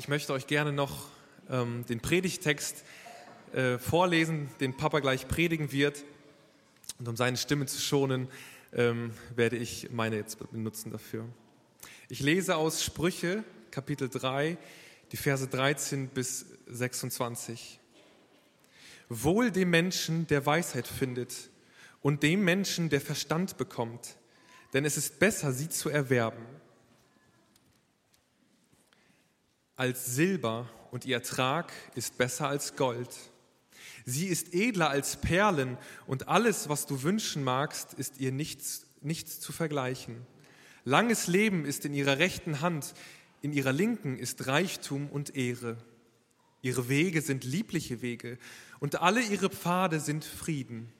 Ich möchte euch gerne noch ähm, den Predigtext äh, vorlesen, den Papa gleich predigen wird. Und um seine Stimme zu schonen, ähm, werde ich meine jetzt benutzen dafür. Ich lese aus Sprüche, Kapitel 3, die Verse 13 bis 26. Wohl dem Menschen, der Weisheit findet, und dem Menschen, der Verstand bekommt, denn es ist besser, sie zu erwerben als Silber und ihr Ertrag ist besser als Gold. Sie ist edler als Perlen und alles, was du wünschen magst, ist ihr nichts, nichts zu vergleichen. Langes Leben ist in ihrer rechten Hand, in ihrer linken ist Reichtum und Ehre. Ihre Wege sind liebliche Wege und alle ihre Pfade sind Frieden.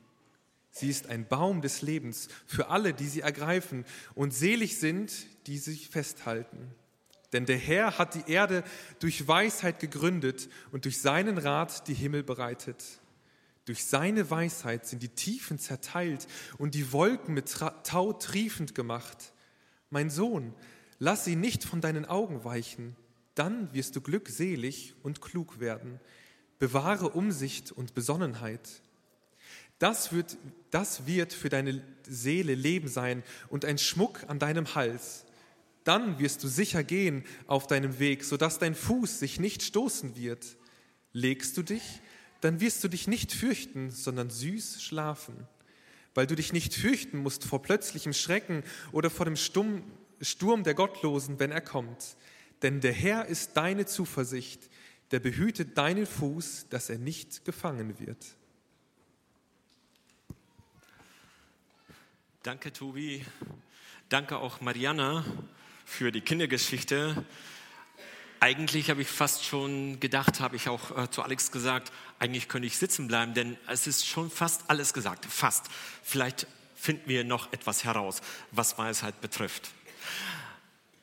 Sie ist ein Baum des Lebens für alle, die sie ergreifen und selig sind, die sich festhalten. Denn der Herr hat die Erde durch Weisheit gegründet und durch seinen Rat die Himmel bereitet. Durch seine Weisheit sind die Tiefen zerteilt und die Wolken mit Tau triefend gemacht. Mein Sohn, lass sie nicht von deinen Augen weichen, dann wirst du glückselig und klug werden. Bewahre Umsicht und Besonnenheit. Das wird, das wird für deine Seele Leben sein und ein Schmuck an deinem Hals. Dann wirst du sicher gehen auf deinem Weg, sodass dein Fuß sich nicht stoßen wird. Legst du dich, dann wirst du dich nicht fürchten, sondern süß schlafen, weil du dich nicht fürchten musst vor plötzlichem Schrecken oder vor dem Sturm der Gottlosen, wenn er kommt. Denn der Herr ist deine Zuversicht, der behütet deinen Fuß, dass er nicht gefangen wird. Danke, Tobi. Danke auch, Mariana für die Kindergeschichte. Eigentlich habe ich fast schon gedacht, habe ich auch äh, zu Alex gesagt, eigentlich könnte ich sitzen bleiben, denn es ist schon fast alles gesagt. Fast. Vielleicht finden wir noch etwas heraus, was Weisheit betrifft.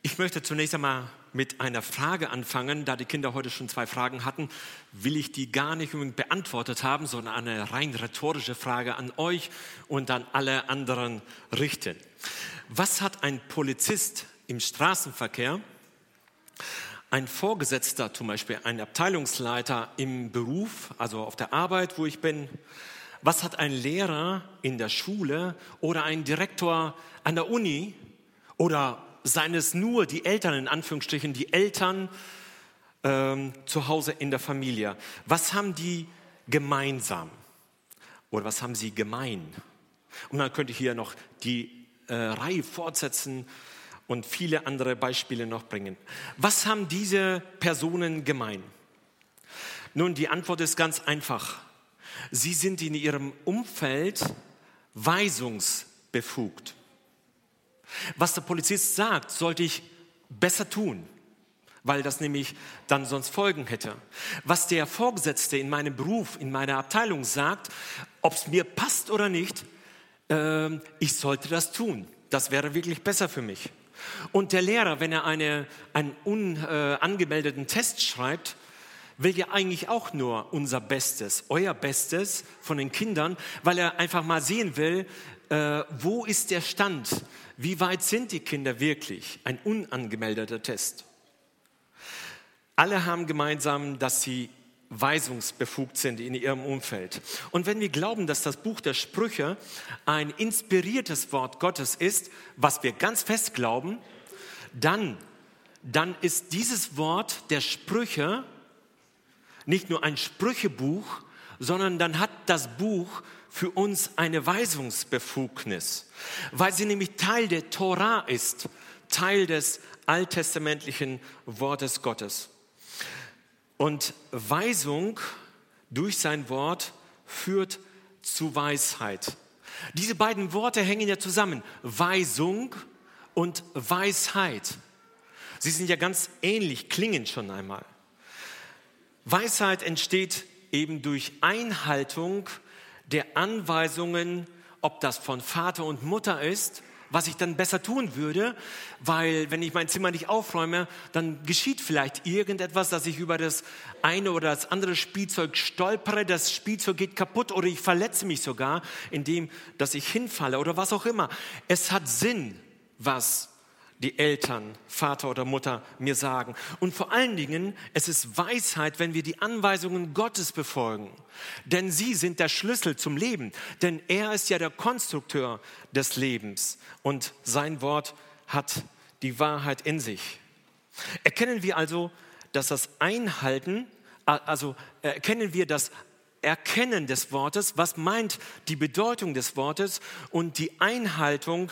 Ich möchte zunächst einmal mit einer Frage anfangen. Da die Kinder heute schon zwei Fragen hatten, will ich die gar nicht beantwortet haben, sondern eine rein rhetorische Frage an euch und an alle anderen richten. Was hat ein Polizist im Straßenverkehr ein Vorgesetzter, zum Beispiel ein Abteilungsleiter im Beruf, also auf der Arbeit, wo ich bin, was hat ein Lehrer in der Schule oder ein Direktor an der Uni oder seien es nur die Eltern in Anführungsstrichen, die Eltern ähm, zu Hause in der Familie. Was haben die gemeinsam? Oder was haben sie gemein? Und dann könnte ich hier noch die äh, Reihe fortsetzen und viele andere Beispiele noch bringen. Was haben diese Personen gemein? Nun, die Antwort ist ganz einfach. Sie sind in ihrem Umfeld weisungsbefugt. Was der Polizist sagt, sollte ich besser tun, weil das nämlich dann sonst Folgen hätte. Was der Vorgesetzte in meinem Beruf, in meiner Abteilung sagt, ob es mir passt oder nicht, äh, ich sollte das tun. Das wäre wirklich besser für mich. Und der Lehrer, wenn er eine, einen unangemeldeten äh, Test schreibt, will ja eigentlich auch nur unser Bestes, euer Bestes von den Kindern, weil er einfach mal sehen will, äh, wo ist der Stand, wie weit sind die Kinder wirklich, ein unangemeldeter Test. Alle haben gemeinsam, dass sie weisungsbefugt sind in ihrem Umfeld. Und wenn wir glauben, dass das Buch der Sprüche ein inspiriertes Wort Gottes ist, was wir ganz fest glauben, dann, dann ist dieses Wort der Sprüche nicht nur ein Sprüchebuch, sondern dann hat das Buch für uns eine Weisungsbefugnis, weil sie nämlich Teil der Torah ist, Teil des alttestamentlichen Wortes Gottes. Und Weisung durch sein Wort führt zu Weisheit. Diese beiden Worte hängen ja zusammen. Weisung und Weisheit. Sie sind ja ganz ähnlich, klingen schon einmal. Weisheit entsteht eben durch Einhaltung der Anweisungen, ob das von Vater und Mutter ist was ich dann besser tun würde, weil wenn ich mein Zimmer nicht aufräume, dann geschieht vielleicht irgendetwas, dass ich über das eine oder das andere Spielzeug stolpere, das Spielzeug geht kaputt oder ich verletze mich sogar, indem dass ich hinfalle oder was auch immer. Es hat Sinn, was die Eltern, Vater oder Mutter mir sagen. Und vor allen Dingen, es ist Weisheit, wenn wir die Anweisungen Gottes befolgen. Denn sie sind der Schlüssel zum Leben. Denn er ist ja der Konstrukteur des Lebens. Und sein Wort hat die Wahrheit in sich. Erkennen wir also, dass das Einhalten, also erkennen wir das Erkennen des Wortes, was meint die Bedeutung des Wortes und die Einhaltung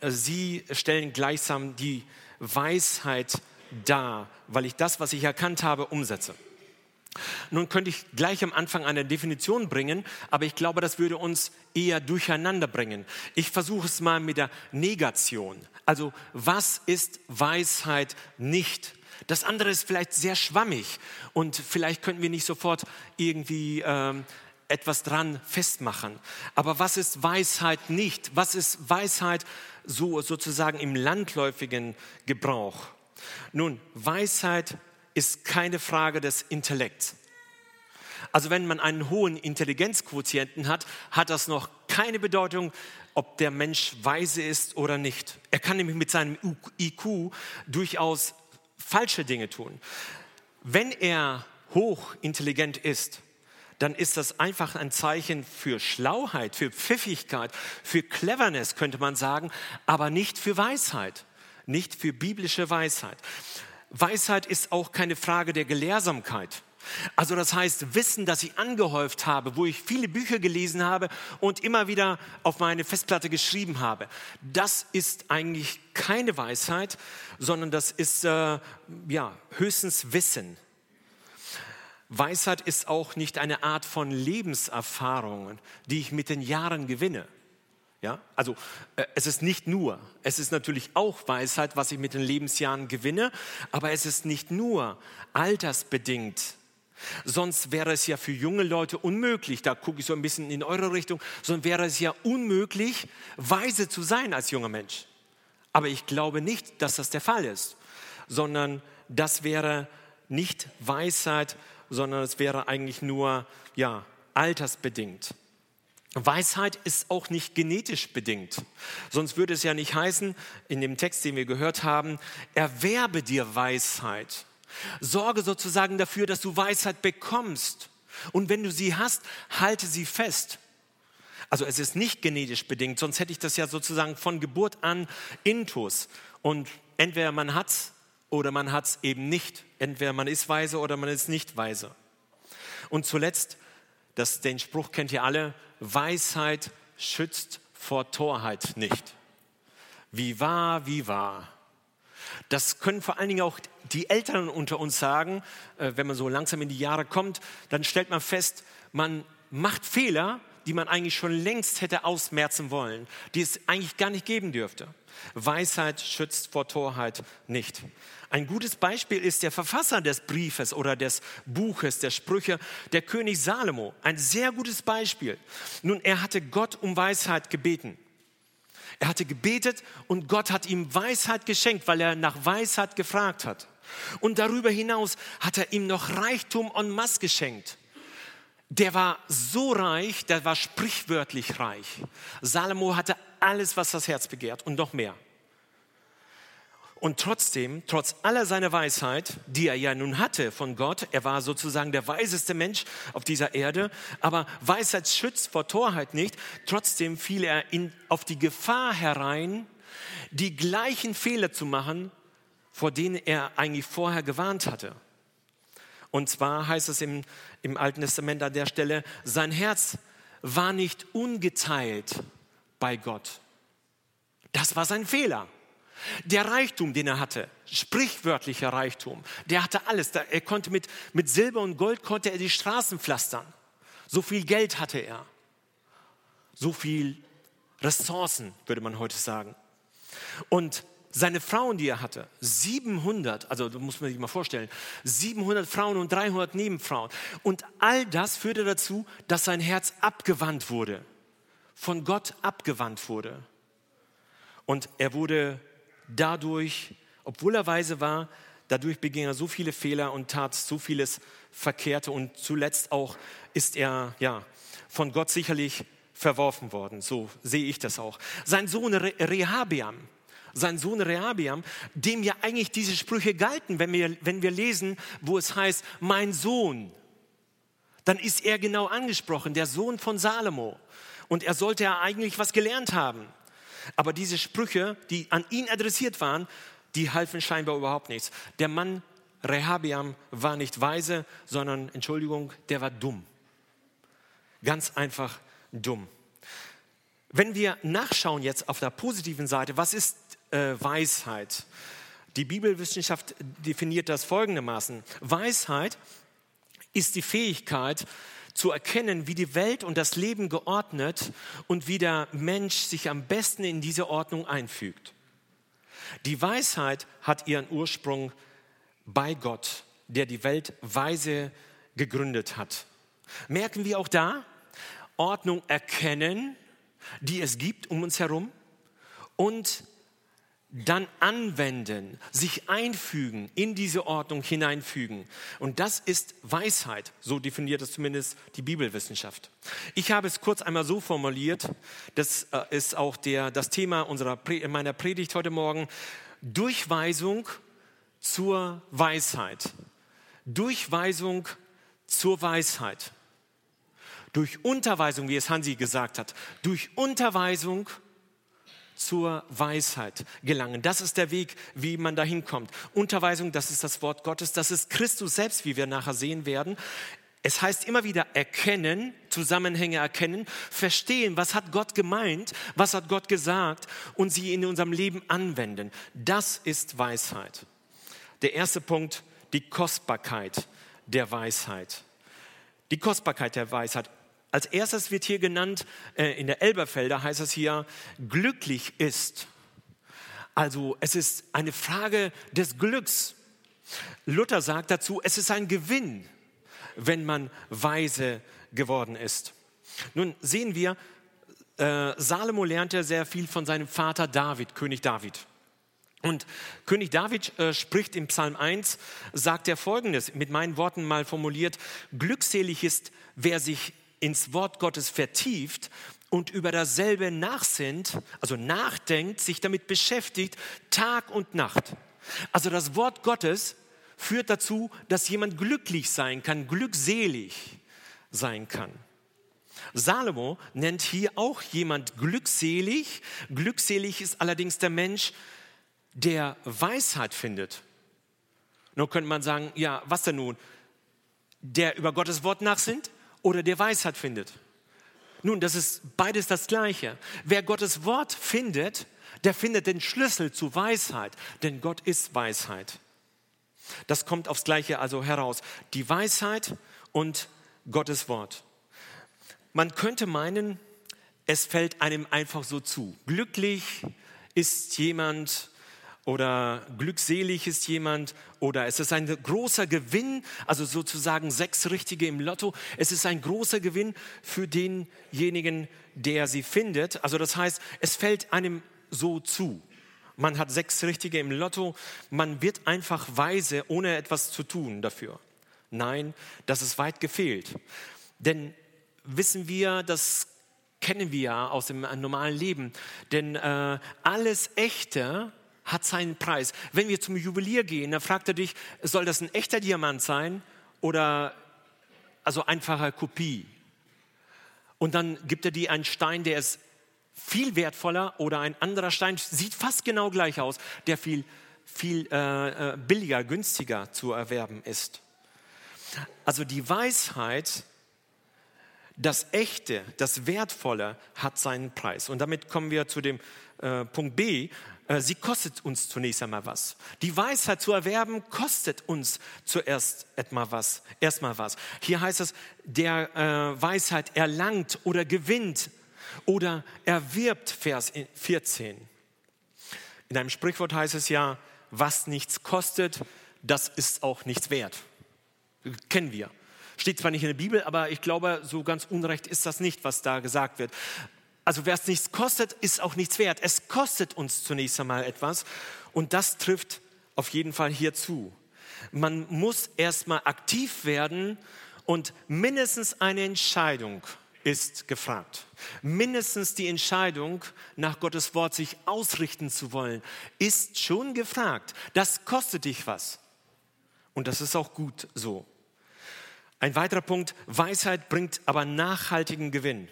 äh, sie stellen gleichsam die Weisheit dar, weil ich das, was ich erkannt habe, umsetze. Nun könnte ich gleich am Anfang eine Definition bringen, aber ich glaube, das würde uns eher durcheinander bringen. Ich versuche es mal mit der Negation. Also was ist Weisheit nicht? Das andere ist vielleicht sehr schwammig und vielleicht könnten wir nicht sofort irgendwie ähm, etwas dran festmachen. Aber was ist Weisheit nicht? Was ist Weisheit so sozusagen im landläufigen Gebrauch? Nun, Weisheit ist keine Frage des Intellekts. Also wenn man einen hohen Intelligenzquotienten hat, hat das noch keine Bedeutung, ob der Mensch weise ist oder nicht. Er kann nämlich mit seinem IQ durchaus falsche Dinge tun. Wenn er hochintelligent ist, dann ist das einfach ein Zeichen für Schlauheit, für Pfiffigkeit, für Cleverness, könnte man sagen, aber nicht für Weisheit, nicht für biblische Weisheit. Weisheit ist auch keine Frage der Gelehrsamkeit. Also das heißt, Wissen, das ich angehäuft habe, wo ich viele Bücher gelesen habe und immer wieder auf meine Festplatte geschrieben habe, das ist eigentlich keine Weisheit, sondern das ist äh, ja, höchstens Wissen. Weisheit ist auch nicht eine Art von Lebenserfahrungen, die ich mit den Jahren gewinne. Ja, also äh, es ist nicht nur, es ist natürlich auch Weisheit, was ich mit den Lebensjahren gewinne, aber es ist nicht nur altersbedingt. Sonst wäre es ja für junge Leute unmöglich, da gucke ich so ein bisschen in eure Richtung, sonst wäre es ja unmöglich, weise zu sein als junger Mensch. Aber ich glaube nicht, dass das der Fall ist, sondern das wäre nicht Weisheit, sondern es wäre eigentlich nur ja, altersbedingt. Weisheit ist auch nicht genetisch bedingt. Sonst würde es ja nicht heißen, in dem Text, den wir gehört haben, erwerbe dir Weisheit. Sorge sozusagen dafür, dass du Weisheit bekommst. Und wenn du sie hast, halte sie fest. Also es ist nicht genetisch bedingt, sonst hätte ich das ja sozusagen von Geburt an intus. Und entweder man hat es oder man hat es eben nicht. Entweder man ist weise oder man ist nicht weise. Und zuletzt, das, den Spruch kennt ihr alle, Weisheit schützt vor Torheit nicht. Wie wahr, wie wahr. Das können vor allen Dingen auch die Eltern unter uns sagen, äh, wenn man so langsam in die Jahre kommt, dann stellt man fest, man macht Fehler, die man eigentlich schon längst hätte ausmerzen wollen, die es eigentlich gar nicht geben dürfte. Weisheit schützt vor Torheit nicht. Ein gutes Beispiel ist der Verfasser des Briefes oder des Buches der Sprüche, der König Salomo. Ein sehr gutes Beispiel. Nun, er hatte Gott um Weisheit gebeten. Er hatte gebetet und Gott hat ihm Weisheit geschenkt, weil er nach Weisheit gefragt hat. Und darüber hinaus hat er ihm noch Reichtum en masse geschenkt. Der war so reich, der war sprichwörtlich reich. Salomo hatte alles, was das Herz begehrt und noch mehr. Und trotzdem, trotz aller seiner Weisheit, die er ja nun hatte von Gott, er war sozusagen der weiseste Mensch auf dieser Erde, aber Weisheit schützt vor Torheit nicht, trotzdem fiel er in, auf die Gefahr herein, die gleichen Fehler zu machen, vor denen er eigentlich vorher gewarnt hatte. Und zwar heißt es im, im Alten Testament an der Stelle, sein Herz war nicht ungeteilt bei Gott. Das war sein Fehler. Der Reichtum, den er hatte, sprichwörtlicher Reichtum, der hatte alles. Er konnte mit, mit Silber und Gold konnte er die Straßen pflastern. So viel Geld hatte er. So viel Ressourcen, würde man heute sagen. Und seine Frauen, die er hatte, 700, also muss man sich mal vorstellen, 700 Frauen und 300 Nebenfrauen. Und all das führte dazu, dass sein Herz abgewandt wurde, von Gott abgewandt wurde. Und er wurde dadurch, obwohl er weise war, dadurch beging er so viele Fehler und tat so vieles Verkehrte und zuletzt auch ist er ja von Gott sicherlich verworfen worden. So sehe ich das auch. Sein Sohn Rehabeam, sein Sohn Rehabiam, dem ja eigentlich diese Sprüche galten, wenn wir, wenn wir lesen, wo es heißt, mein Sohn, dann ist er genau angesprochen, der Sohn von Salomo. Und er sollte ja eigentlich was gelernt haben. Aber diese Sprüche, die an ihn adressiert waren, die halfen scheinbar überhaupt nichts. Der Mann Rehabiam war nicht weise, sondern, Entschuldigung, der war dumm. Ganz einfach dumm. Wenn wir nachschauen jetzt auf der positiven Seite, was ist äh, Weisheit? Die Bibelwissenschaft definiert das folgendermaßen. Weisheit ist die Fähigkeit zu erkennen, wie die Welt und das Leben geordnet und wie der Mensch sich am besten in diese Ordnung einfügt. Die Weisheit hat ihren Ursprung bei Gott, der die Welt weise gegründet hat. Merken wir auch da, Ordnung erkennen, die es gibt um uns herum und dann anwenden, sich einfügen, in diese Ordnung hineinfügen. Und das ist Weisheit, so definiert es zumindest die Bibelwissenschaft. Ich habe es kurz einmal so formuliert, das äh, ist auch der, das Thema unserer, meiner Predigt heute Morgen, Durchweisung zur Weisheit. Durchweisung zur Weisheit. Durch Unterweisung, wie es Hansi gesagt hat, durch Unterweisung zur Weisheit gelangen. Das ist der Weg, wie man dahin kommt. Unterweisung, das ist das Wort Gottes, das ist Christus selbst, wie wir nachher sehen werden. Es heißt immer wieder erkennen, Zusammenhänge erkennen, verstehen, was hat Gott gemeint, was hat Gott gesagt und sie in unserem Leben anwenden. Das ist Weisheit. Der erste Punkt, die Kostbarkeit der Weisheit. Die Kostbarkeit der Weisheit. Als erstes wird hier genannt, äh, in der Elberfelder heißt es hier, glücklich ist. Also es ist eine Frage des Glücks. Luther sagt dazu, es ist ein Gewinn, wenn man weise geworden ist. Nun sehen wir, äh, Salomo lernte sehr viel von seinem Vater David, König David. Und König David äh, spricht im Psalm 1, sagt er folgendes, mit meinen Worten mal formuliert, glückselig ist, wer sich ins Wort Gottes vertieft und über dasselbe nachsinnt, also nachdenkt, sich damit beschäftigt, Tag und Nacht. Also das Wort Gottes führt dazu, dass jemand glücklich sein kann, glückselig sein kann. Salomo nennt hier auch jemand glückselig. Glückselig ist allerdings der Mensch, der Weisheit findet. Nun könnte man sagen, ja, was denn nun? Der über Gottes Wort nachsinnt? Oder der Weisheit findet. Nun, das ist beides das Gleiche. Wer Gottes Wort findet, der findet den Schlüssel zu Weisheit, denn Gott ist Weisheit. Das kommt aufs Gleiche also heraus. Die Weisheit und Gottes Wort. Man könnte meinen, es fällt einem einfach so zu. Glücklich ist jemand, oder glückselig ist jemand oder es ist ein großer Gewinn, also sozusagen sechs Richtige im Lotto. Es ist ein großer Gewinn für denjenigen, der sie findet. Also das heißt, es fällt einem so zu. Man hat sechs Richtige im Lotto, man wird einfach weise, ohne etwas zu tun dafür. Nein, das ist weit gefehlt. Denn wissen wir, das kennen wir ja aus dem normalen Leben, denn äh, alles Echte, hat seinen Preis. Wenn wir zum Juwelier gehen, dann fragt er dich, soll das ein echter Diamant sein oder also einfache Kopie? Und dann gibt er dir einen Stein, der ist viel wertvoller oder ein anderer Stein sieht fast genau gleich aus, der viel, viel äh, äh billiger, günstiger zu erwerben ist. Also die Weisheit, das Echte, das Wertvolle hat seinen Preis. Und damit kommen wir zu dem äh, Punkt B. Äh, sie kostet uns zunächst einmal was. Die Weisheit zu erwerben kostet uns zuerst etwa was, erstmal was. Hier heißt es, der äh, Weisheit erlangt oder gewinnt oder erwirbt, Vers 14. In einem Sprichwort heißt es ja, was nichts kostet, das ist auch nichts wert. Kennen wir. Steht zwar nicht in der Bibel, aber ich glaube, so ganz unrecht ist das nicht, was da gesagt wird. Also wer es nichts kostet, ist auch nichts wert. Es kostet uns zunächst einmal etwas und das trifft auf jeden Fall hier zu. Man muss erstmal aktiv werden und mindestens eine Entscheidung ist gefragt. Mindestens die Entscheidung, nach Gottes Wort sich ausrichten zu wollen, ist schon gefragt. Das kostet dich was. Und das ist auch gut so. Ein weiterer Punkt, Weisheit bringt aber nachhaltigen Gewinn.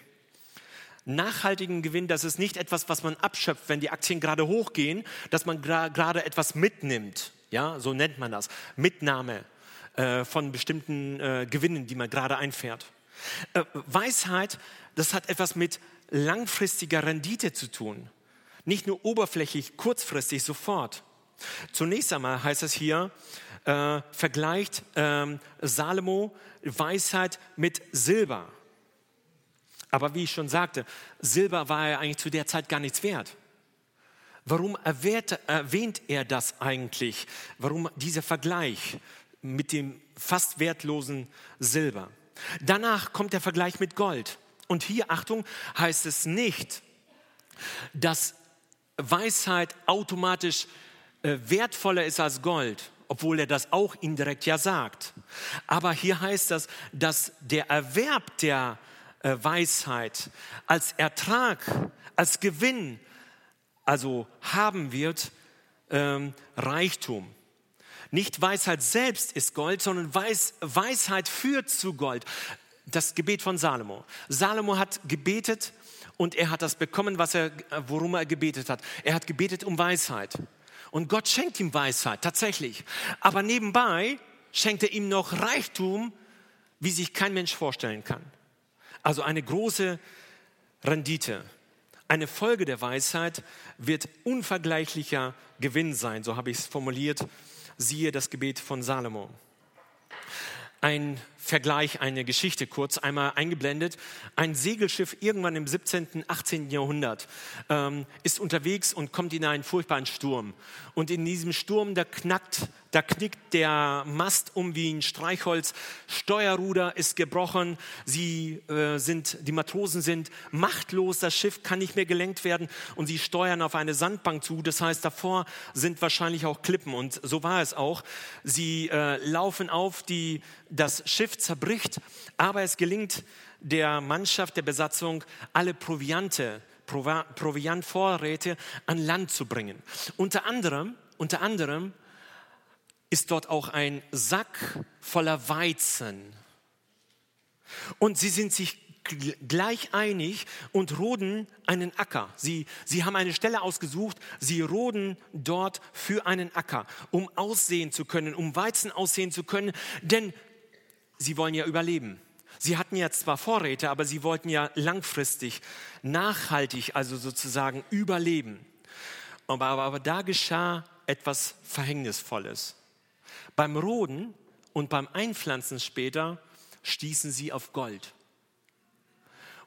Nachhaltigen Gewinn, das ist nicht etwas, was man abschöpft, wenn die Aktien gerade hochgehen, dass man gerade etwas mitnimmt. Ja, so nennt man das. Mitnahme äh, von bestimmten äh, Gewinnen, die man gerade einfährt. Äh, Weisheit, das hat etwas mit langfristiger Rendite zu tun. Nicht nur oberflächlich, kurzfristig, sofort. Zunächst einmal heißt es hier, äh, vergleicht ähm, Salomo Weisheit mit Silber. Aber wie ich schon sagte, Silber war ja eigentlich zu der Zeit gar nichts wert. Warum erwähnt, er das eigentlich? Warum dieser Vergleich mit dem fast wertlosen Silber? Danach kommt der Vergleich mit Gold. Und hier, Achtung, heißt es nicht, dass Weisheit automatisch äh, wertvoller ist als Gold, obwohl er das auch indirekt ja sagt. Aber hier heißt das, dass der Erwerb der äh, Weisheit als Ertrag, als Gewinn, also haben wird ähm, Reichtum. Nicht Weisheit selbst ist Gold, sondern Weis, Weisheit führt zu Gold. Das Gebet von Salomo. Salomo hat gebetet und er hat das bekommen, was er, worum er gebetet hat. Er hat gebetet um Weisheit. Und Gott schenkt ihm Weisheit, tatsächlich. Aber nebenbei schenkt er ihm noch Reichtum, wie sich kein Mensch vorstellen kann. Also eine große Rendite. Eine Folge der Weisheit wird unvergleichlicher Gewinn sein, so habe ich es formuliert. Siehe das Gebet von Salomo. Ein Vergleich, eine Geschichte kurz einmal eingeblendet. Ein Segelschiff irgendwann im 17., 18. Jahrhundert ähm, ist unterwegs und kommt in einen furchtbaren Sturm. Und in diesem Sturm, da knackt, da knickt der Mast um wie ein Streichholz, Steuerruder ist gebrochen, sie äh, sind, die Matrosen sind machtlos, das Schiff kann nicht mehr gelenkt werden und sie steuern auf eine Sandbank zu. Das heißt, davor sind wahrscheinlich auch Klippen und so war es auch. Sie äh, laufen auf, die, das Schiff zerbricht, aber es gelingt der Mannschaft, der Besatzung, alle Proviante, Proviantvorräte an Land zu bringen. Unter anderem, unter anderem ist dort auch ein Sack voller Weizen. Und sie sind sich gleich einig und roden einen Acker. Sie, sie haben eine Stelle ausgesucht, sie roden dort für einen Acker, um aussehen zu können, um Weizen aussehen zu können, denn sie wollen ja überleben. Sie hatten ja zwar Vorräte, aber sie wollten ja langfristig, nachhaltig, also sozusagen überleben. Aber, aber, aber da geschah etwas Verhängnisvolles. Beim Roden und beim Einpflanzen später stießen sie auf Gold.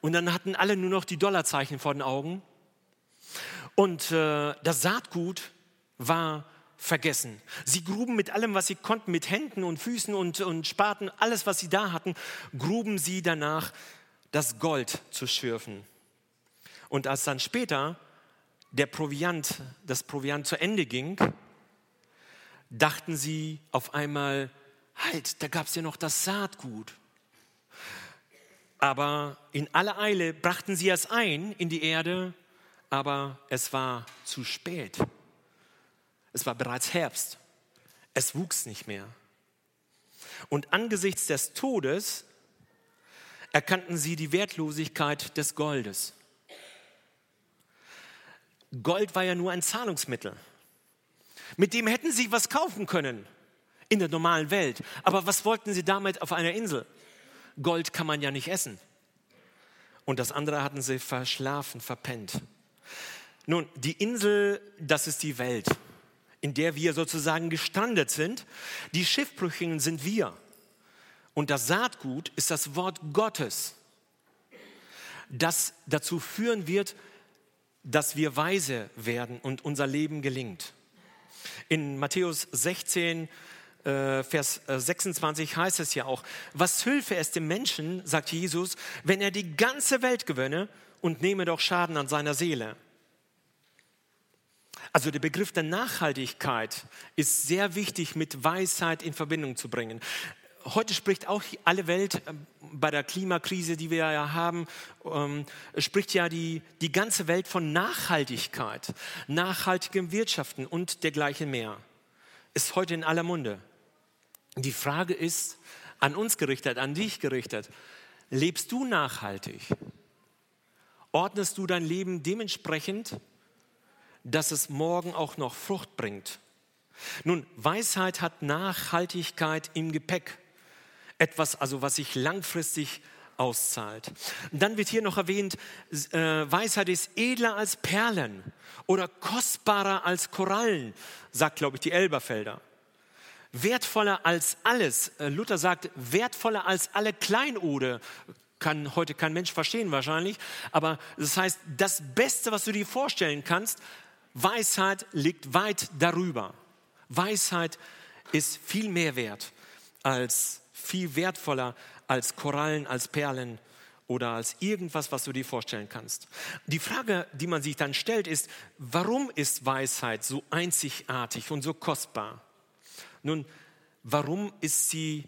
Und dann hatten alle nur noch die Dollarzeichen vor den Augen. Und äh, das Saatgut war vergessen. Sie gruben mit allem, was sie konnten, mit Händen und Füßen und, und Spaten, alles, was sie da hatten, gruben sie danach, das Gold zu schürfen. Und als dann später der Proviant, das Proviant zu Ende ging, dachten sie auf einmal, halt, da gab es ja noch das Saatgut. Aber in aller Eile brachten sie es ein in die Erde, aber es war zu spät. Es war bereits Herbst. Es wuchs nicht mehr. Und angesichts des Todes erkannten sie die Wertlosigkeit des Goldes. Gold war ja nur ein Zahlungsmittel. Mit dem hätten sie was kaufen können in der normalen Welt. Aber was wollten sie damit auf einer Insel? Gold kann man ja nicht essen. Und das andere hatten sie verschlafen, verpennt. Nun, die Insel, das ist die Welt in der wir sozusagen gestrandet sind. Die Schiffbrüchigen sind wir. Und das Saatgut ist das Wort Gottes, das dazu führen wird, dass wir weise werden und unser Leben gelingt. In Matthäus 16, äh, Vers 26 äh, heißt es ja auch, was hülfe es dem Menschen, sagt Jesus, wenn er die ganze Welt gewönne und nehme doch Schaden an seiner Seele. Also der Begriff der Nachhaltigkeit ist sehr wichtig mit Weisheit in Verbindung zu bringen. heute spricht auch alle Welt äh, bei der Klimakrise, die wir ja haben, ähm, spricht ja die, die ganze Welt von Nachhaltigkeit, nachhaltigem Wirtschaften und dergleichen mehr. Ist heute in aller Munde. Die Frage ist an uns gerichtet, an dich gerichtet. Lebst du nachhaltig? Ordnest du dein Leben dementsprechend, dass es morgen auch noch Frucht bringt? Nun, Weisheit hat Nachhaltigkeit im Gepäck. Etwas, also was sich langfristig auszahlt. Dann wird hier noch erwähnt, äh, Weisheit ist edler als Perlen oder kostbarer als Korallen, sagt, glaube ich, die Elberfelder. Wertvoller als alles. Äh, Luther sagt, wertvoller als alle Kleinode. Kann heute kein Mensch verstehen wahrscheinlich. Aber das heißt, das Beste, was du dir vorstellen kannst, Weisheit liegt weit darüber. Weisheit ist viel mehr wert als, viel wertvoller als Korallen, als Perlen oder als irgendwas, was du dir vorstellen kannst. Die Frage, die man sich dann stellt, ist, warum ist Weisheit so einzigartig und so kostbar? Nun, warum ist sie,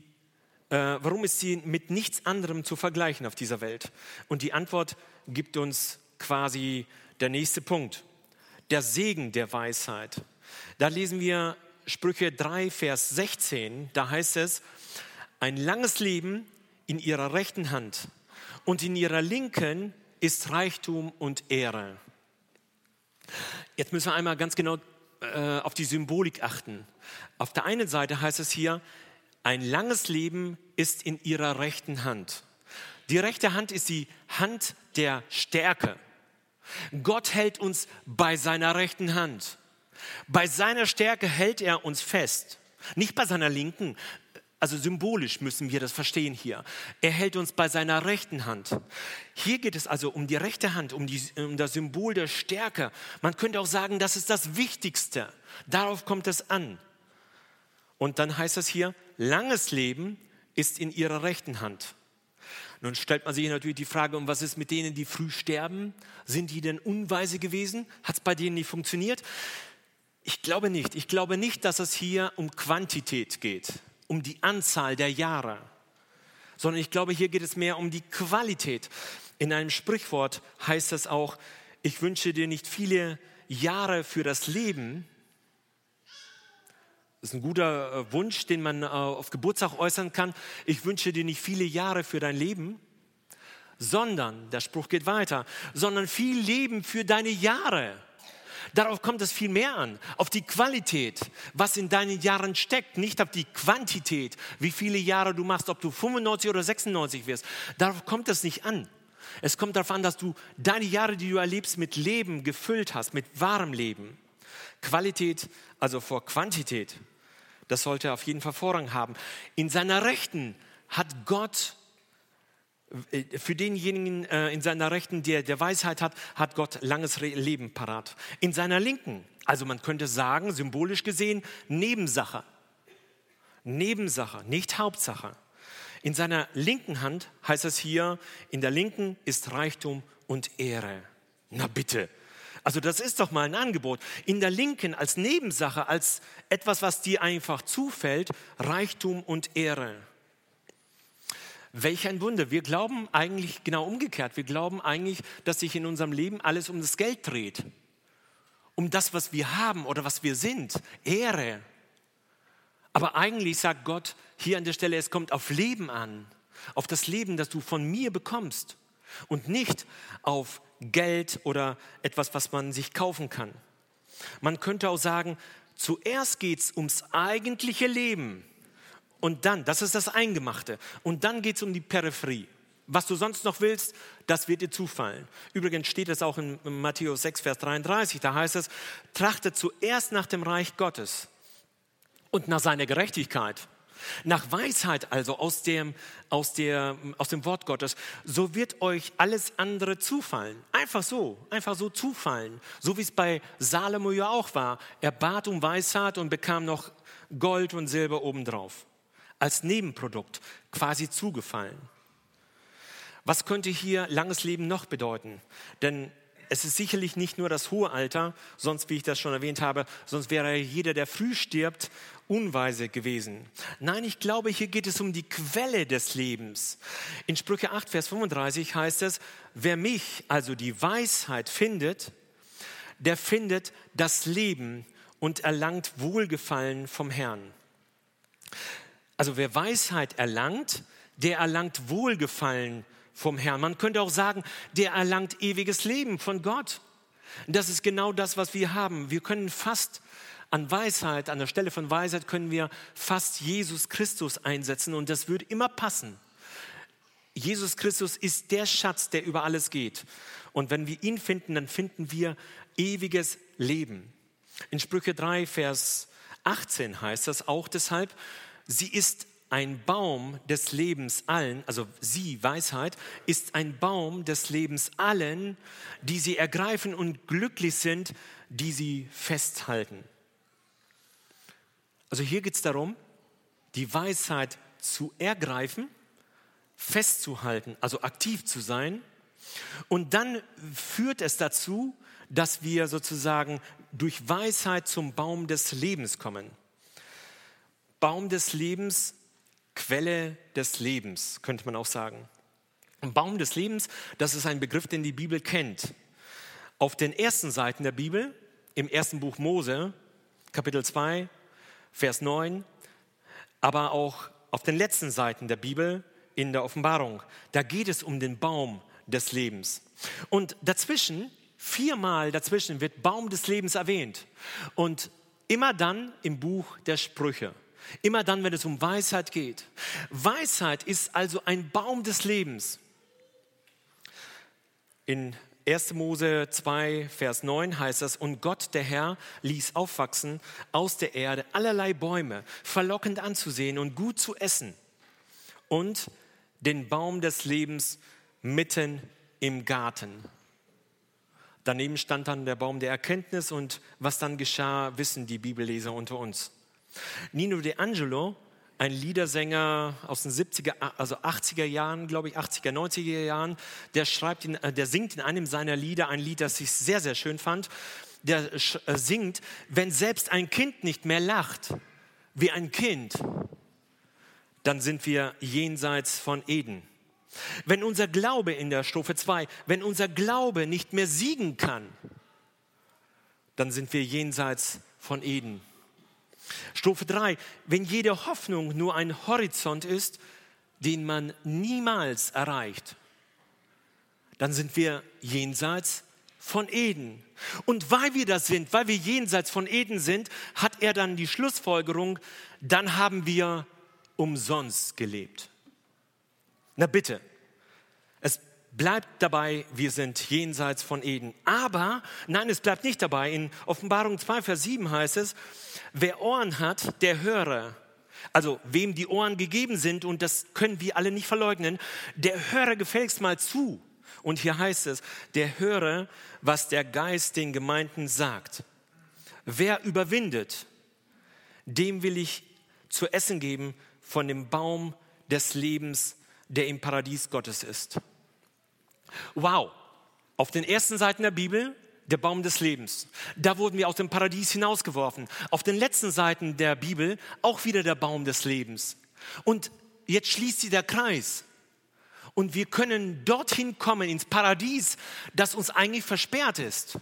äh, warum ist sie mit nichts anderem zu vergleichen auf dieser Welt? Und die Antwort gibt uns quasi der nächste Punkt. Der Segen der Weisheit. Da lesen wir Sprüche 3, Vers 16. Da heißt es, ein langes Leben in ihrer rechten Hand und in ihrer linken ist Reichtum und Ehre. Jetzt müssen wir einmal ganz genau äh, auf die Symbolik achten. Auf der einen Seite heißt es hier, ein langes Leben ist in ihrer rechten Hand. Die rechte Hand ist die Hand der Stärke. Gott hält uns bei seiner rechten Hand. Bei seiner Stärke hält er uns fest. Nicht bei seiner linken, also symbolisch müssen wir das verstehen hier. Er hält uns bei seiner rechten Hand. Hier geht es also um die rechte Hand, um, die, um das Symbol der Stärke. Man könnte auch sagen, das ist das Wichtigste. Darauf kommt es an. Und dann heißt es hier, langes Leben ist in ihrer rechten Hand. Nun stellt man sich natürlich die Frage, um was ist mit denen, die früh sterben? Sind die denn unweise gewesen? Hat es bei denen nicht funktioniert? Ich glaube nicht. Ich glaube nicht, dass es hier um Quantität geht um die Anzahl der Jahre, sondern ich glaube, hier geht es mehr um die Qualität. In einem Sprichwort heißt es auch, ich wünsche dir nicht viele Jahre für das Leben. Das ist ein guter äh, Wunsch, den man äh, auf Geburtstag äußern kann. Ich wünsche dir nicht viele Jahre für dein Leben, sondern, der Spruch geht weiter, sondern viel Leben für deine Jahre. Darauf kommt es viel mehr an, auf die Qualität, was in deinen Jahren steckt, nicht auf die Quantität, wie viele Jahre du machst, ob du 95 oder 96 wirst. Darauf kommt es nicht an. Es kommt darauf an, dass du deine Jahre, die du erlebst, mit Leben gefüllt hast, mit wahrem Leben. Qualität, also vor Quantität, das sollte auf jeden Fall Vorrang haben. In seiner Rechten hat Gott äh, für denjenigen äh, in seiner Rechten, der, der Weisheit hat, hat Gott langes Leben parat. In seiner Linken, also man könnte sagen, symbolisch gesehen, Nebensache. Nebensache, nicht Hauptsache. In seiner linken Hand heißt es hier, in der linken ist Reichtum und Ehre. Na bitte. Also das ist doch mal ein Angebot. In der linken als Nebensache, als etwas, was dir einfach zufällt, Reichtum und Ehre. Welch ein Wunder. Wir glauben eigentlich genau umgekehrt. Wir glauben eigentlich, dass sich in unserem Leben alles um das Geld dreht. Um das, was wir haben oder was wir sind. Ehre. Aber eigentlich sagt Gott hier an der Stelle, es kommt auf Leben an. Auf das Leben, das du von mir bekommst. Und nicht auf Geld oder etwas, was man sich kaufen kann. Man könnte auch sagen, zuerst geht es ums eigentliche Leben und dann, das ist das Eingemachte. Und dann geht es um die Peripherie. Was du sonst noch willst, das wird dir zufallen. Übrigens steht es auch in Matthäus 6, Vers 33. Da heißt es, trachtet zuerst nach dem Reich Gottes und nach seiner Gerechtigkeit. Nach Weisheit also aus dem, aus, der, aus dem Wort Gottes, so wird euch alles andere zufallen. Einfach so, einfach so zufallen. So wie es bei Salomo ja auch war. Er bat um Weisheit und bekam noch Gold und Silber obendrauf als Nebenprodukt quasi zugefallen. Was könnte hier langes Leben noch bedeuten? Denn es ist sicherlich nicht nur das hohe Alter, sonst, wie ich das schon erwähnt habe, sonst wäre jeder, der früh stirbt, unweise gewesen. Nein, ich glaube, hier geht es um die Quelle des Lebens. In Sprüche 8, Vers 35 heißt es, wer mich, also die Weisheit findet, der findet das Leben und erlangt Wohlgefallen vom Herrn. Also wer Weisheit erlangt, der erlangt Wohlgefallen vom Herrn. Man könnte auch sagen, der erlangt ewiges Leben von Gott. Das ist genau das, was wir haben. Wir können fast an Weisheit, an der Stelle von Weisheit können wir fast Jesus Christus einsetzen und das würde immer passen. Jesus Christus ist der Schatz, der über alles geht. Und wenn wir ihn finden, dann finden wir ewiges Leben. In Sprüche 3, Vers 18 heißt das auch deshalb, sie ist ein Baum des Lebens allen, also sie, Weisheit, ist ein Baum des Lebens allen, die sie ergreifen und glücklich sind, die sie festhalten. Also hier geht es darum, die Weisheit zu ergreifen, festzuhalten, also aktiv zu sein. Und dann führt es dazu, dass wir sozusagen durch Weisheit zum Baum des Lebens kommen. Baum des Lebens, Quelle des Lebens, könnte man auch sagen. Und Baum des Lebens, das ist ein Begriff, den die Bibel kennt. Auf den ersten Seiten der Bibel, im ersten Buch Mose, Kapitel 2, Vers 9, aber auch auf den letzten Seiten der Bibel in der Offenbarung. Da geht es um den Baum des Lebens. Und dazwischen, viermal dazwischen wird Baum des Lebens erwähnt. Und immer dann im Buch der Sprüche. Immer dann, wenn es um Weisheit geht. Weisheit ist also ein Baum des Lebens. In 1. Mose 2, Vers 9 heißt es, und Gott, der Herr, ließ aufwachsen aus der Erde allerlei Bäume, verlockend anzusehen und gut zu essen, und den Baum des Lebens mitten im Garten. Daneben stand dann der Baum der Erkenntnis und was dann geschah, wissen die Bibelleser unter uns. Nino De Angelo ein Liedersänger aus den 70er, also 80er Jahren, glaube ich, 80er, 90er Jahren, der schreibt, in, äh, der singt in einem seiner Lieder ein Lied, das ich sehr, sehr schön fand. Der äh, singt, wenn selbst ein Kind nicht mehr lacht, wie ein Kind, dann sind wir jenseits von Eden. Wenn unser Glaube in der Strophe 2, wenn unser Glaube nicht mehr siegen kann, dann sind wir jenseits von Eden. Strophe 3, wenn jede Hoffnung nur ein Horizont ist, den man niemals erreicht, dann sind wir jenseits von Eden. Und weil wir das sind, weil wir jenseits von Eden sind, hat er dann die Schlussfolgerung, dann haben wir umsonst gelebt. Na bitte, es bleibt dabei, wir sind jenseits von Eden. Aber, nein, es bleibt nicht dabei. In Offenbarung 2, Vers 7 heißt es, wer Ohren hat, der höre. Also wem die Ohren gegeben sind, und das können wir alle nicht verleugnen, der höre gefälligst mal zu. Und hier heißt es, der höre, was der Geist den Gemeinden sagt. Wer überwindet, dem will ich zu essen geben von dem Baum des Lebens, der im Paradies Gottes ist. Wow, auf den ersten Seiten der Bibel der Baum des Lebens. Da wurden wir aus dem Paradies hinausgeworfen. Auf den letzten Seiten der Bibel auch wieder der Baum des Lebens. Und jetzt schließt sie der Kreis. Und wir können dorthin kommen, ins Paradies, das uns eigentlich versperrt ist.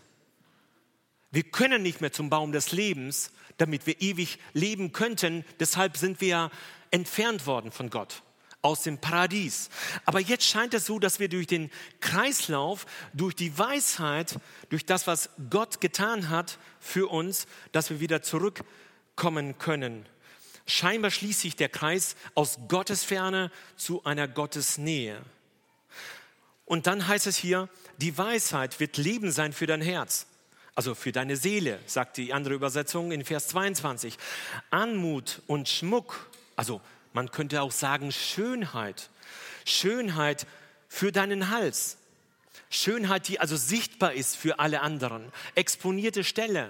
Wir können nicht mehr zum Baum des Lebens, damit wir ewig leben könnten. Deshalb sind wir entfernt worden von Gott aus dem Paradies. Aber jetzt scheint es so, dass wir durch den Kreislauf, durch die Weisheit, durch das, was Gott getan hat für uns, dass wir wieder zurückkommen können. Scheinbar schließt sich der Kreis aus Gottes Ferne zu einer Gottesnähe. Und dann heißt es hier, die Weisheit wird Leben sein für dein Herz. Also für deine Seele, sagt die andere Übersetzung in Vers 22. Anmut und Schmuck, also man könnte auch sagen Schönheit. Schönheit für deinen Hals. Schönheit, die also sichtbar ist für alle anderen. Exponierte Stelle,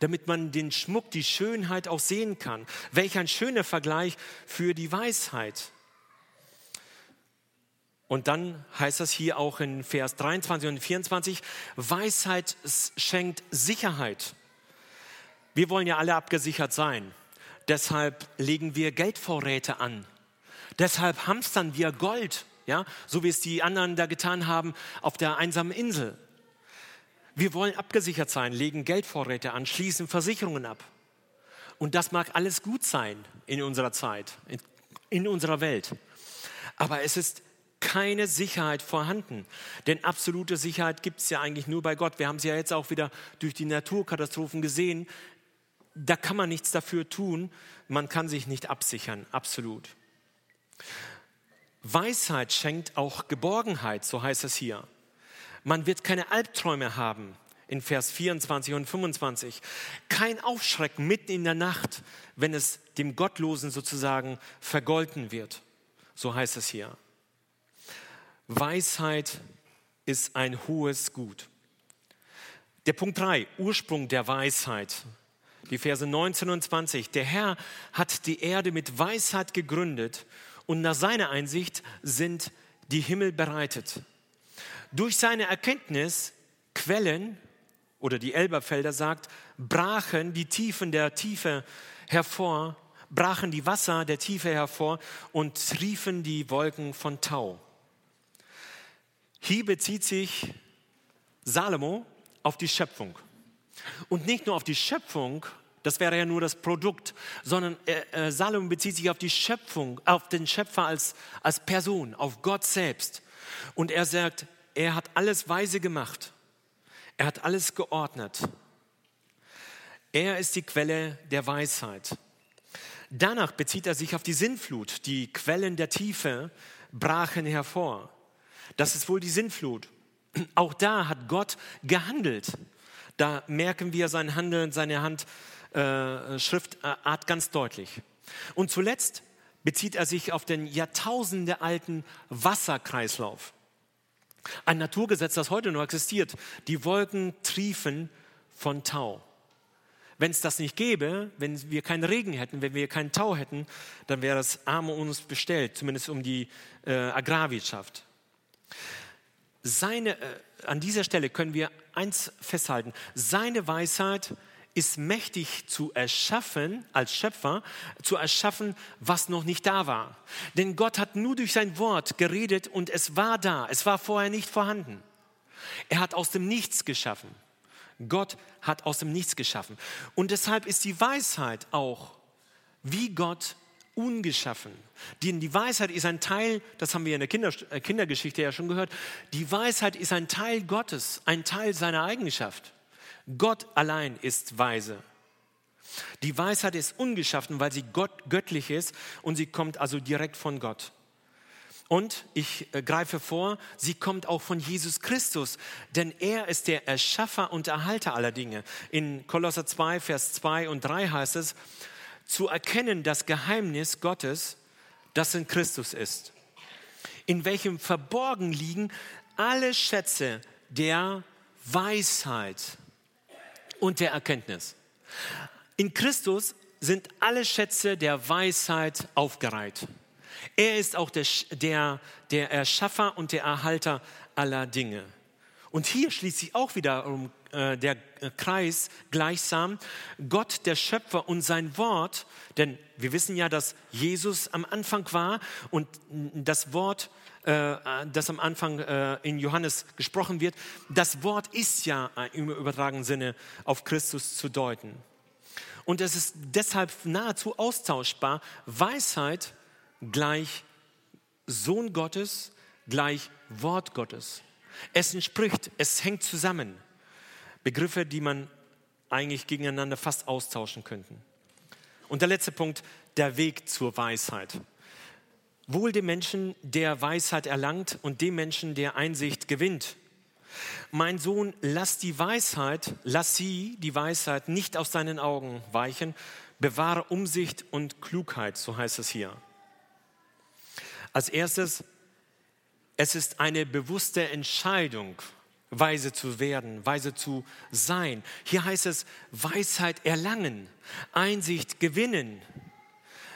damit man den Schmuck, die Schönheit auch sehen kann. Welch ein schöner Vergleich für die Weisheit. Und dann heißt das hier auch in Vers 23 und 24, Weisheit schenkt Sicherheit. Wir wollen ja alle abgesichert sein. Deshalb legen wir Geldvorräte an. Deshalb hamstern wir Gold, ja, so wie es die anderen da getan haben auf der einsamen Insel. Wir wollen abgesichert sein, legen Geldvorräte an, schließen Versicherungen ab. Und das mag alles gut sein in unserer Zeit, in, in unserer Welt. Aber es ist keine Sicherheit vorhanden. Denn absolute Sicherheit gibt es ja eigentlich nur bei Gott. Wir haben es ja jetzt auch wieder durch die Naturkatastrophen gesehen. Da kann man nichts dafür tun. Man kann sich nicht absichern, absolut. Weisheit schenkt auch Geborgenheit, so heißt es hier. Man wird keine Albträume haben, in Vers 24 und 25. Kein Aufschrecken mitten in der Nacht, wenn es dem Gottlosen sozusagen vergolten wird. So heißt es hier. Weisheit ist ein hohes Gut. Der Punkt 3, Ursprung der Weisheit. Die Verse 19 und 20. Der Herr hat die Erde mit Weisheit gegründet und nach seiner Einsicht sind die Himmel bereitet. Durch seine Erkenntnis Quellen oder die Elberfelder sagt, brachen die Tiefen der Tiefe hervor, brachen die Wasser der Tiefe hervor und triefen die Wolken von Tau. Hier bezieht sich Salomo auf die Schöpfung. Und nicht nur auf die Schöpfung, das wäre ja nur das Produkt, sondern äh, äh, bezieht sich auf die Schöpfung, auf den Schöpfer als, als Person, auf Gott selbst. Und er sagt, er hat alles weise gemacht. Er hat alles geordnet. Er ist die Quelle der Weisheit. Danach bezieht er sich auf die Sinnflut. Die Quellen der Tiefe brachen hervor. Das ist wohl die Sinnflut. Auch da hat Gott gehandelt. Da merken wir sein Handeln, seine Handschriftart äh, ganz deutlich. Und zuletzt bezieht er sich auf den jahrtausendealten Wasserkreislauf. Ein Naturgesetz, das heute noch existiert. Die Wolken triefen von Tau. Wenn es das nicht gäbe, wenn wir keinen Regen hätten, wenn wir keinen Tau hätten, dann wäre es arm um uns bestellt, zumindest um die äh, Agrarwirtschaft. Seine, äh, an dieser Stelle können wir eins festhalten. Seine Weisheit ist mächtig zu erschaffen, als Schöpfer, zu erschaffen, was noch nicht da war. Denn Gott hat nur durch sein Wort geredet und es war da. Es war vorher nicht vorhanden. Er hat aus dem Nichts geschaffen. Gott hat aus dem Nichts geschaffen. Und deshalb ist die Weisheit auch wie Gott ungeschaffen. Denn die Weisheit ist ein Teil, das haben wir in der Kinder, äh, Kindergeschichte ja schon gehört, die Weisheit ist ein Teil Gottes, ein Teil seiner Eigenschaft. Gott allein ist weise. Die Weisheit ist ungeschaffen, weil sie Gott, göttlich ist und sie kommt also direkt von Gott. Und ich äh, greife vor, sie kommt auch von Jesus Christus, denn er ist der Erschaffer und Erhalter aller Dinge. In Kolosser 2, Vers 2 und 3 heißt es, zu erkennen das Geheimnis Gottes, das in Christus ist, in welchem verborgen liegen alle Schätze der Weisheit und der Erkenntnis. In Christus sind alle Schätze der Weisheit aufgereiht. Er ist auch der, der, der Erschaffer und der Erhalter aller Dinge. Und hier schließt sich auch wiederum äh, der Kreis gleichsam. Gott, der Schöpfer und sein Wort, denn wir wissen ja, dass Jesus am Anfang war und das Wort, äh, das am Anfang äh, in Johannes gesprochen wird, das Wort ist ja im übertragenen Sinne auf Christus zu deuten. Und es ist deshalb nahezu austauschbar. Weisheit gleich Sohn Gottes gleich Wort Gottes. Es entspricht, es hängt zusammen. Begriffe, die man eigentlich gegeneinander fast austauschen könnten. Und der letzte Punkt, der Weg zur Weisheit. Wohl dem Menschen, der Weisheit erlangt und dem Menschen, der Einsicht gewinnt. Mein Sohn, lass die Weisheit, lass sie, die Weisheit, nicht aus deinen Augen weichen. Bewahre Umsicht und Klugheit, so heißt es hier. Als erstes es ist eine bewusste Entscheidung, weise zu werden, weise zu sein. Hier heißt es Weisheit erlangen, Einsicht gewinnen,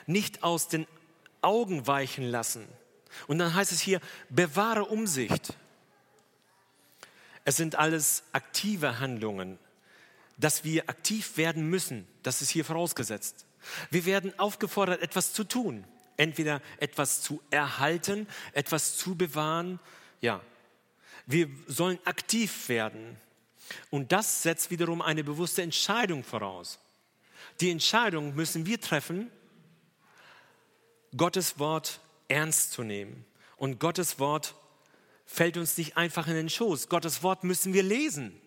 nicht aus den Augen weichen lassen. Und dann heißt es hier, bewahre Umsicht. Es sind alles aktive Handlungen, dass wir aktiv werden müssen. Das ist hier vorausgesetzt. Wir werden aufgefordert, etwas zu tun. Entweder etwas zu erhalten, etwas zu bewahren. Ja, wir sollen aktiv werden. Und das setzt wiederum eine bewusste Entscheidung voraus. Die Entscheidung müssen wir treffen, Gottes Wort ernst zu nehmen. Und Gottes Wort fällt uns nicht einfach in den Schoß. Gottes Wort müssen wir lesen,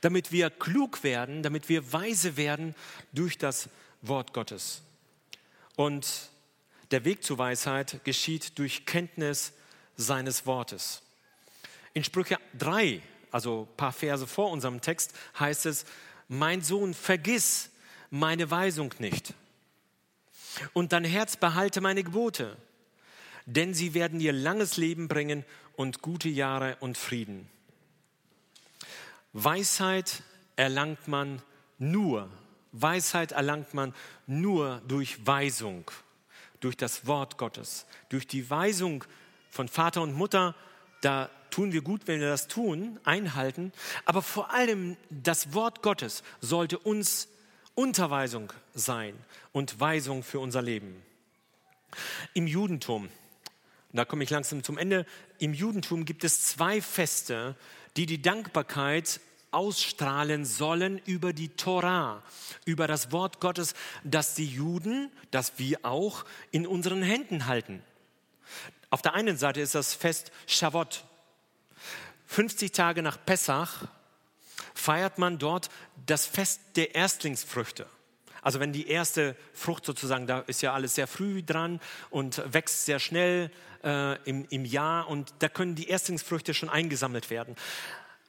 damit wir klug werden, damit wir weise werden durch das Wort Gottes. Und der Weg zur Weisheit geschieht durch Kenntnis seines Wortes. In Sprüche 3, also ein paar Verse vor unserem Text, heißt es, mein Sohn, vergiss meine Weisung nicht. Und dein Herz behalte meine Gebote, denn sie werden dir langes Leben bringen und gute Jahre und Frieden. Weisheit erlangt man nur, Weisheit erlangt man nur durch Weisung, durch das Wort Gottes, durch die Weisung von Vater und Mutter. Da tun wir gut, wenn wir das tun, einhalten. Aber vor allem das Wort Gottes sollte uns Unterweisung sein und Weisung für unser Leben. Im Judentum, da komme ich langsam zum Ende, im Judentum gibt es zwei Feste, die die Dankbarkeit ausstrahlen sollen über die Torah, über das Wort Gottes, das die Juden, das wir auch in unseren Händen halten. Auf der einen Seite ist das Fest Shavuot. 50 Tage nach Pessach feiert man dort das Fest der Erstlingsfrüchte. Also wenn die erste Frucht sozusagen, da ist ja alles sehr früh dran und wächst sehr schnell äh, im, im Jahr und da können die Erstlingsfrüchte schon eingesammelt werden.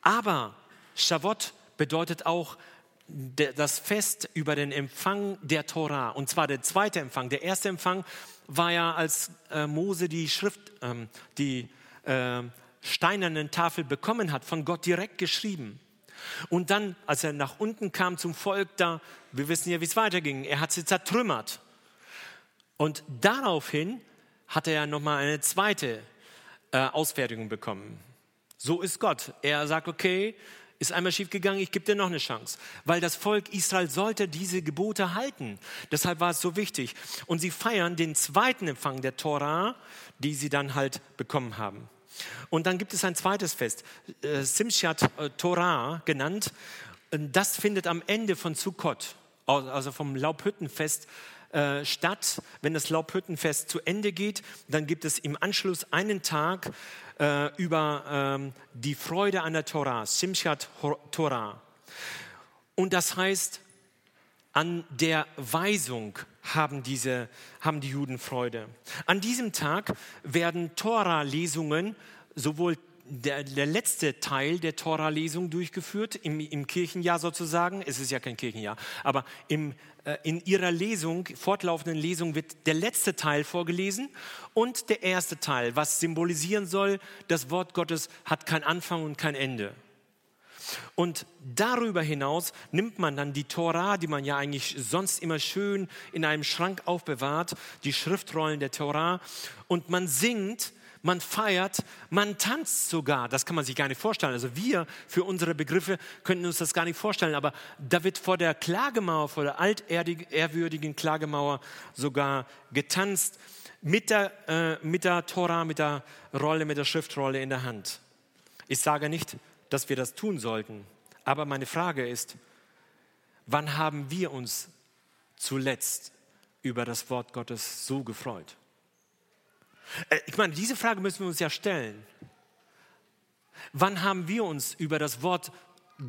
Aber Shavuot bedeutet auch das Fest über den Empfang der Torah. Und zwar der zweite Empfang. Der erste Empfang war ja, als äh, Mose die Schrift, ähm, die äh, steinernen Tafel bekommen hat, von Gott direkt geschrieben. Und dann, als er nach unten kam zum Volk, da, wir wissen ja, wie es weiterging, er hat sie zertrümmert. Und daraufhin hat er ja nochmal eine zweite äh, Ausfertigung bekommen. So ist Gott. Er sagt, okay, ist einmal schiefgegangen, ich gebe dir noch eine Chance. Weil das Volk Israel sollte diese Gebote halten. Deshalb war es so wichtig. Und sie feiern den zweiten Empfang der Torah, die sie dann halt bekommen haben. Und dann gibt es ein zweites Fest, äh, Simchat äh, Torah genannt. Das findet am Ende von Sukkot, also vom Laubhüttenfest, äh, statt. Wenn das Laubhüttenfest zu Ende geht, dann gibt es im Anschluss einen Tag über ähm, die Freude an der Torah, Simchat Torah. Und das heißt, an der Weisung haben, diese, haben die Juden Freude. An diesem Tag werden Tora-Lesungen, sowohl der, der, letzte Teil der Tora-Lesung durchgeführt, im, im, Kirchenjahr sozusagen. Es ist ja kein Kirchenjahr, aber im, äh, in ihrer Lesung, fortlaufenden Lesung, wird der letzte Teil vorgelesen und der erste Teil, was symbolisieren soll, das Wort Gottes hat kein Anfang und kein Ende. Und darüber hinaus nimmt man dann die Tora, die man ja eigentlich sonst immer schön in einem Schrank aufbewahrt, die Schriftrollen der Tora, und man singt, man feiert, man tanzt sogar. Das kann man sich gar nicht vorstellen. Also wir für unsere Begriffe könnten uns das gar nicht vorstellen. Aber da wird vor der Klagemauer, vor der altehrwürdigen Klagemauer sogar getanzt mit der, äh, mit der Tora, mit der Rolle, mit der Schriftrolle in der Hand. Ich sage nicht, dass wir das tun sollten. Aber meine Frage ist, wann haben wir uns zuletzt über das Wort Gottes so gefreut? Äh, ich meine, diese Frage müssen wir uns ja stellen. Wann haben wir uns über das Wort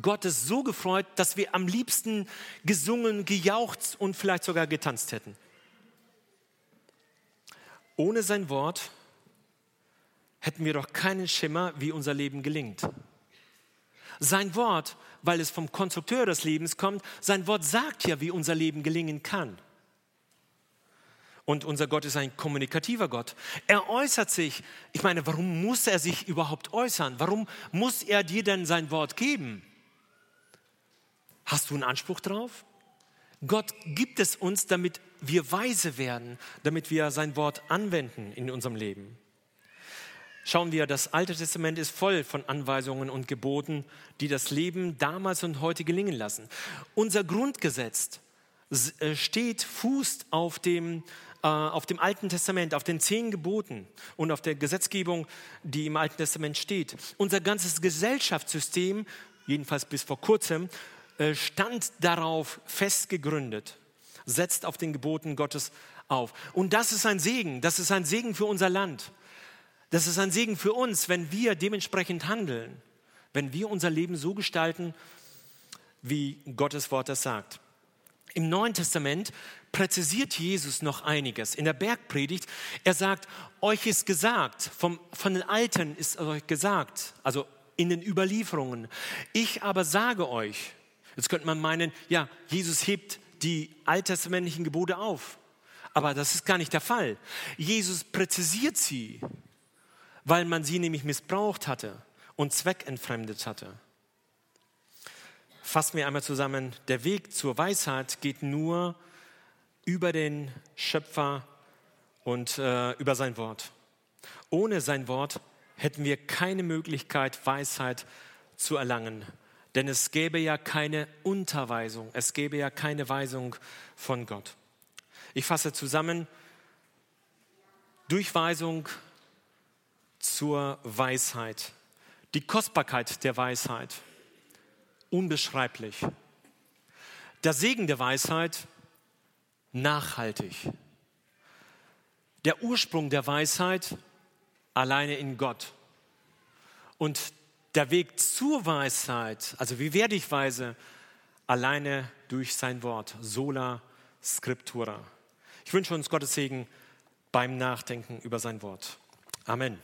Gottes so gefreut, dass wir am liebsten gesungen, gejaucht und vielleicht sogar getanzt hätten? Ohne sein Wort hätten wir doch keinen Schimmer, wie unser Leben gelingt. Sein Wort, weil es vom Konstrukteur des Lebens kommt, sein Wort sagt ja, wie unser Leben gelingen kann. Und unser Gott ist ein kommunikativer Gott. Er äußert sich. Ich meine, warum muss er sich überhaupt äußern? Warum muss er dir denn sein Wort geben? Hast du einen Anspruch drauf? Gott gibt es uns, damit wir weise werden, damit wir sein Wort anwenden in unserem Leben. Schauen wir, das Alte Testament ist voll von Anweisungen und Geboten, die das Leben damals und heute gelingen lassen. Unser Grundgesetz äh, steht, fußt auf dem, äh, auf dem Alten Testament, auf den zehn Geboten und auf der Gesetzgebung, die im Alten Testament steht. Unser ganzes Gesellschaftssystem, jedenfalls bis vor kurzem, äh, stand darauf fest gegründet, setzt auf den Geboten Gottes auf. Und das ist ein Segen, das ist ein Segen für unser Land. Das ist ein Segen für uns, wenn wir dementsprechend handeln, wenn wir unser Leben so gestalten, wie Gottes Wort das sagt. Im Neuen Testament präzisiert Jesus noch einiges. In der Bergpredigt, er sagt, euch ist gesagt, vom, von den Alten ist euch gesagt, also in den Überlieferungen. Ich aber sage euch, jetzt könnte man meinen, ja, Jesus hebt die alttestamentlichen Gebote auf. Aber das ist gar nicht der Fall. Jesus präzisiert sie weil man sie nämlich missbraucht hatte und zweckentfremdet hatte. Fassen wir einmal zusammen, der Weg zur Weisheit geht nur über den Schöpfer und äh, über sein Wort. Ohne sein Wort hätten wir keine Möglichkeit, Weisheit zu erlangen. Denn es gäbe ja keine Unterweisung, es gäbe ja keine Weisung von Gott. Ich fasse zusammen, Durchweisung zur Weisheit. Die Kostbarkeit der Weisheit, unbeschreiblich. Der Segen der Weisheit, nachhaltig. Der Ursprung der Weisheit, alleine in Gott. Und der Weg zur Weisheit, also wie werde ich weise, alleine durch sein Wort, sola scriptura. Ich wünsche uns Gottes Segen beim Nachdenken über sein Wort. Amen.